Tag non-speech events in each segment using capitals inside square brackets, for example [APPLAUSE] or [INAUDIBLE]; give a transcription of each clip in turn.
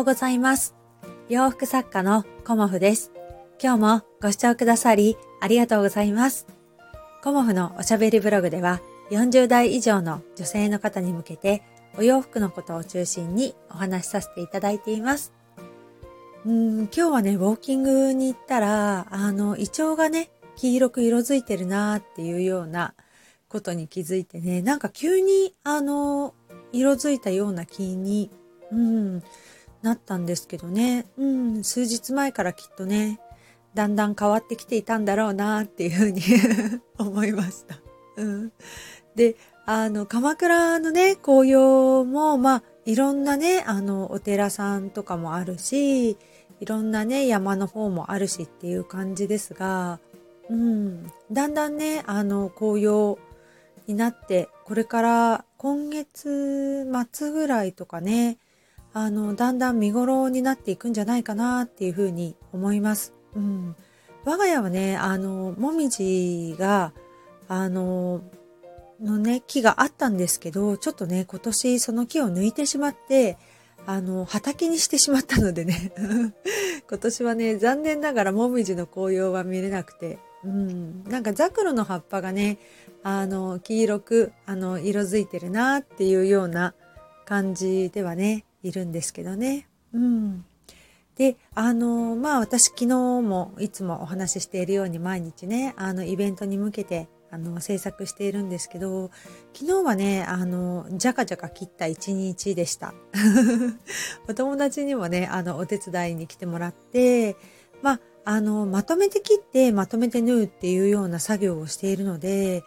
ようございます。洋服作家のコモフです。今日もご視聴くださりありがとうございます。コモフのおしゃべりブログでは40代以上の女性の方に向けてお洋服のことを中心にお話しさせていただいています。うん、今日はね、ウォーキングに行ったら、あの、イチョウがね、黄色く色づいてるなーっていうようなことに気づいてね、なんか急に、あの、色づいたような気に、うん、なったんですけどね、うん、数日前からきっとね、だんだん変わってきていたんだろうなっていうふうに [LAUGHS] 思いました。うん。で、あの、鎌倉のね、紅葉も、まあ、いろんなね、あの、お寺さんとかもあるし、いろんなね、山の方もあるしっていう感じですが、うん、だんだんね、あの、紅葉になって、これから今月末ぐらいとかね、あの、だんだん見頃になっていくんじゃないかなっていうふうに思います。うん。我が家はね、あの、もみじが、あの、のね、木があったんですけど、ちょっとね、今年その木を抜いてしまって、あの、畑にしてしまったのでね、[LAUGHS] 今年はね、残念ながらもみじの紅葉は見れなくて、うん、なんかザクロの葉っぱがね、あの、黄色く、あの、色づいてるなっていうような感じではね、いるんですけどね。うん。で、あの、まあ私昨日もいつもお話ししているように毎日ね、あの、イベントに向けて、あの、制作しているんですけど、昨日はね、あの、じゃかじゃか切った一日でした。[LAUGHS] お友達にもね、あの、お手伝いに来てもらって、まあ、あの、まとめて切って、まとめて縫うっていうような作業をしているので、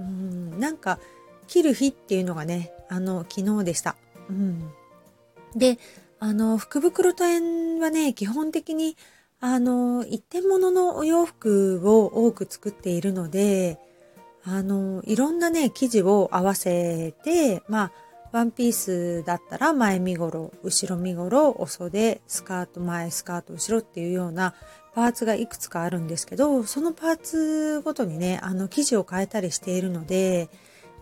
うん、なんか、切る日っていうのがね、あの、昨日でした。うん。で、あの、福袋店はね、基本的に、あの、一点物のお洋服を多く作っているので、あの、いろんなね、生地を合わせて、まあ、ワンピースだったら前身頃、後ろ身頃、お袖、スカート前、スカート後ろっていうようなパーツがいくつかあるんですけど、そのパーツごとにね、あの、生地を変えたりしているので、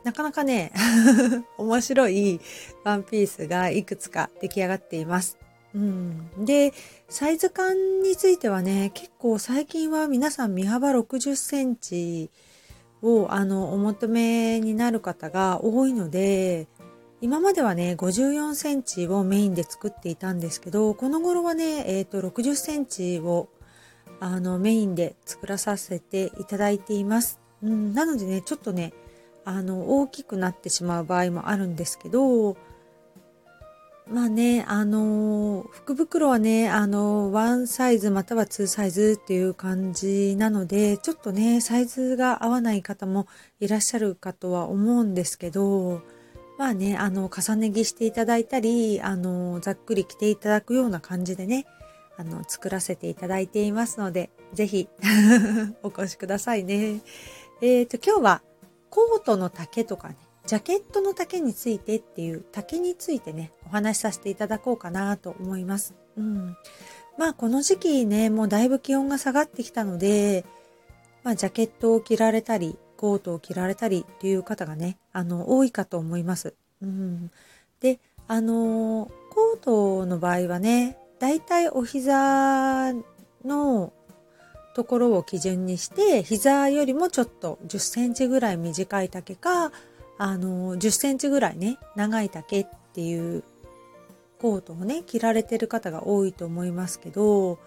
なかなかね、[LAUGHS] 面白いワンピースがいくつか出来上がっています。うん、で、サイズ感についてはね、結構最近は皆さん身幅60センチをあのお求めになる方が多いので、今まではね、54センチをメインで作っていたんですけど、この頃はね、えっ、と、60センチをあのメインで作らさせていただいています。うん、なのでね、ちょっとね、あの、大きくなってしまう場合もあるんですけど、まあね、あの、福袋はね、あの、ワンサイズまたはツーサイズっていう感じなので、ちょっとね、サイズが合わない方もいらっしゃるかとは思うんですけど、まあね、あの、重ね着していただいたり、あの、ざっくり着ていただくような感じでね、あの、作らせていただいていますので、ぜひ、[LAUGHS] お越しくださいね。えっ、と、今日は、コートの丈とかね、ジャケットの丈についてっていう丈についてね、お話しさせていただこうかなと思います。うん。まあこの時期ね、もうだいぶ気温が下がってきたので、まあジャケットを着られたり、コートを着られたりっていう方がね、あの、多いかと思います。うん。で、あの、コートの場合はね、だいたいお膝のところを基準にして、膝よりもちょっと10センチぐらい短い丈か、あの、10センチぐらいね、長い丈っていうコートをね、着られてる方が多いと思いますけど、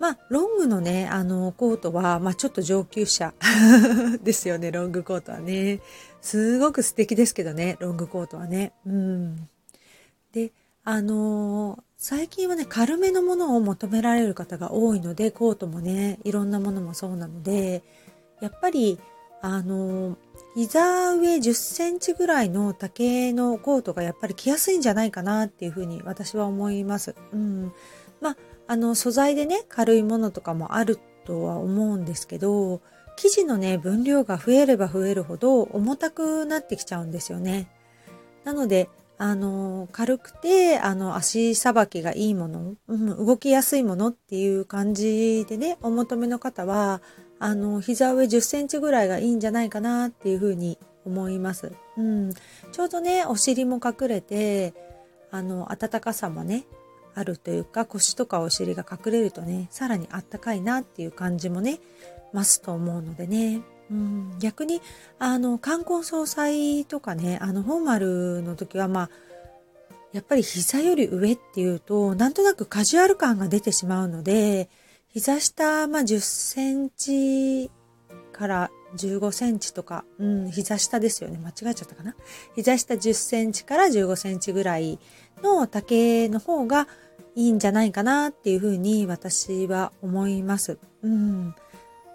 まあ、ロングのね、あの、コートは、まあ、ちょっと上級者 [LAUGHS] ですよね、ロングコートはね。すごく素敵ですけどね、ロングコートはね。うん。で、あの最近はね、軽めのものを求められる方が多いので、コートもね、いろんなものもそうなので、やっぱり、あの膝上10センチぐらいの丈のコートがやっぱり着やすいんじゃないかなっていうふうに私は思います。うん。まあ、あの、素材でね、軽いものとかもあるとは思うんですけど、生地のね、分量が増えれば増えるほど重たくなってきちゃうんですよね。なので、あの、軽くて、あの、足さばきがいいもの、うん、動きやすいものっていう感じでね、お求めの方は、あの、膝上10センチぐらいがいいんじゃないかなっていうふうに思います。うん。ちょうどね、お尻も隠れて、あの、暖かさもね、あるというか腰とかお尻が隠れるとねさらにあったかいなっていう感じもね増すと思うのでね、逆にあの冠婚葬祭とかねあのフォーマルの時はまあやっぱり膝より上っていうとなんとなくカジュアル感が出てしまうので膝下、まあ、10センチから15センチとか、うん、膝下ですよね。間違えちゃったかな？膝下10センチから15センチぐらいの丈の方がいいんじゃないかなっていうふうに私は思います。うん。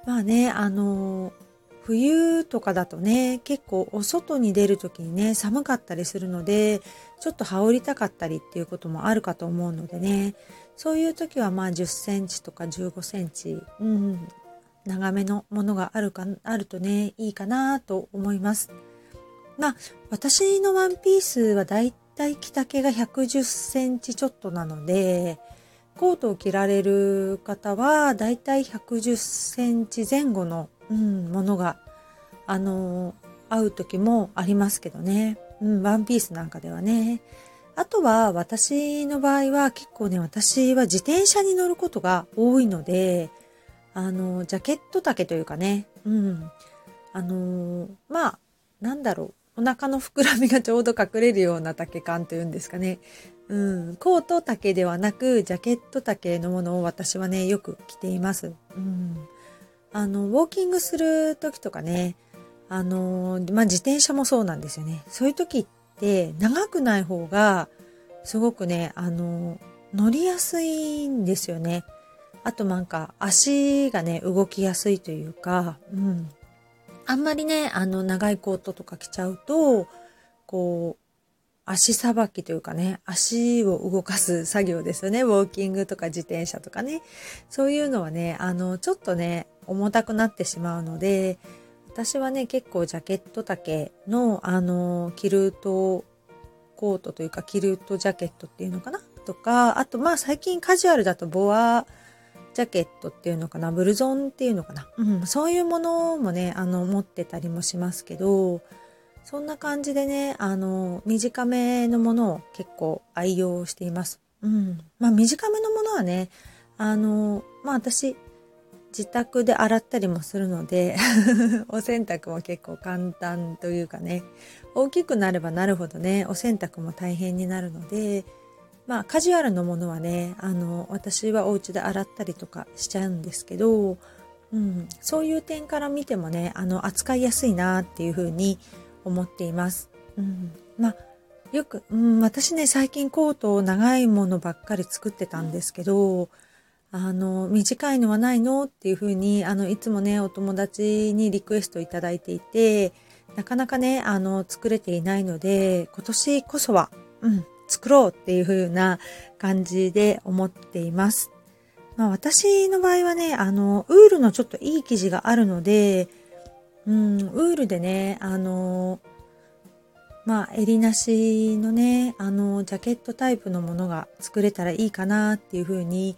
まあね、あの、冬とかだとね、結構お外に出る時にね、寒かったりするので、ちょっと羽織りたかったりっていうこともあるかと思うのでね、そういう時はまあ10センチとか15センチ、うん、長めのものがあるか、あるとね、いいかなと思います。まあ、私のワンピースはだいたい着丈が110センチちょっとなので、コートを着られる方はだいたい110センチ前後の、うん、ものが、あの合う時もありますけどね。うん、ワンピースなんかではね。あとは私の場合は結構ね、私は自転車に乗ることが多いので、あの、ジャケット丈というかね、うん。あのまあ、なんだろう。お腹の膨らみがちょうど隠れるような丈感というんですかね。うん。コート丈ではなく、ジャケット丈のものを私はね、よく着ています。うん。あの、ウォーキングする時とかね、あの、まあ、自転車もそうなんですよね。そういう時って、長くない方が、すごくね、あの、乗りやすいんですよね。あとなんか足がね、動きやすいというか、うん。あんまりね、あの、長いコートとか着ちゃうと、こう、足さばきというかね、足を動かす作業ですよね。ウォーキングとか自転車とかね。そういうのはね、あの、ちょっとね、重たくなってしまうので、私はね結構ジャケット丈のあのキルトコートというかキルトジャケットっていうのかな？とかあとまあ最近カジュアルだとボアジャケットっていうのかな？ブルゾンっていうのかな、うん、そういうものもねあの持ってたりもしますけどそんな感じでねあの短めのものを結構愛用しています。うん、まあ短めのものはねあのまあ私自宅で洗ったりもするので [LAUGHS] お洗濯も結構簡単というかね大きくなればなるほどねお洗濯も大変になるのでまあカジュアルのものはねあの私はお家で洗ったりとかしちゃうんですけど、うん、そういう点から見てもねあの扱いやすいなっていうふうに思っています。うん、まあよく、うん、私ね最近コートを長いものばっかり作ってたんですけどあの、短いのはないのっていうふうに、あの、いつもね、お友達にリクエストいただいていて、なかなかね、あの、作れていないので、今年こそは、うん、作ろうっていう風な感じで思っています。まあ私の場合はね、あの、ウールのちょっといい生地があるので、うん、ウールでね、あの、まあ、襟なしのね、あの、ジャケットタイプのものが作れたらいいかなっていう風に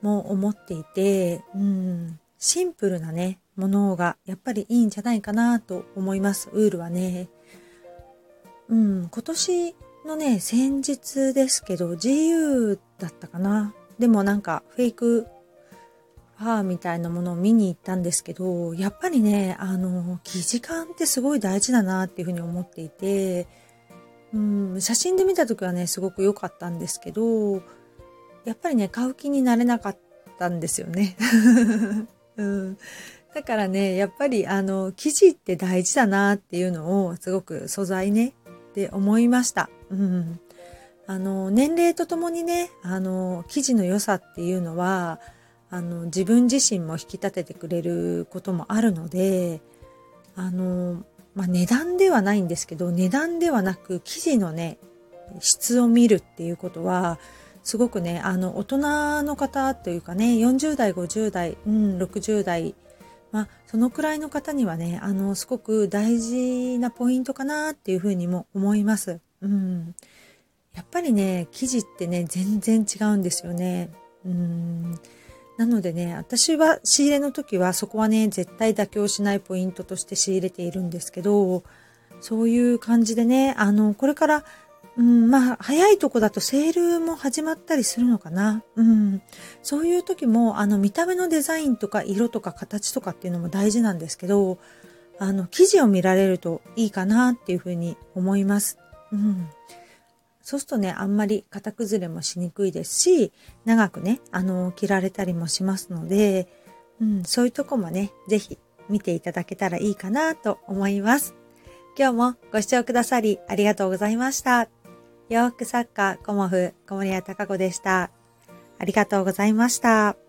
も思っていて、うん、シンプルなね、ものがやっぱりいいんじゃないかなと思います。ウールはね。うん、今年のね、先日ですけど、GU だったかな。でもなんかフェイクファーみたいなものを見に行ったんですけど、やっぱりね、あの、生地感ってすごい大事だなっていうふうに思っていて、うん、写真で見た時はね、すごく良かったんですけど、やっぱりね、買う気になれなかったんですよね。[LAUGHS] うん、だからね、やっぱりあの、生地って大事だなっていうのをすごく素材ね、って思いました。うん。あの、年齢とともにね、あの、生地の良さっていうのは、あの、自分自身も引き立ててくれることもあるので、あの、まあ、値段ではないんですけど、値段ではなく生地のね、質を見るっていうことは、すごくね、あの、大人の方というかね、40代、50代、うん、60代、まあ、そのくらいの方にはね、あの、すごく大事なポイントかなっていうふうにも思います。うん。やっぱりね、生地ってね、全然違うんですよね。うん。なのでね、私は仕入れの時はそこはね、絶対妥協しないポイントとして仕入れているんですけど、そういう感じでね、あの、これからうん、まあ、早いとこだとセールも始まったりするのかな。うん。そういう時も、あの、見た目のデザインとか色とか形とかっていうのも大事なんですけど、あの、記事を見られるといいかなっていうふうに思います。うん。そうするとね、あんまり型崩れもしにくいですし、長くね、あの、着られたりもしますので、うん、そういうとこもね、ぜひ見ていただけたらいいかなと思います。今日もご視聴くださりありがとうございました。洋服作家コモフ小森屋隆子でした。ありがとうございました。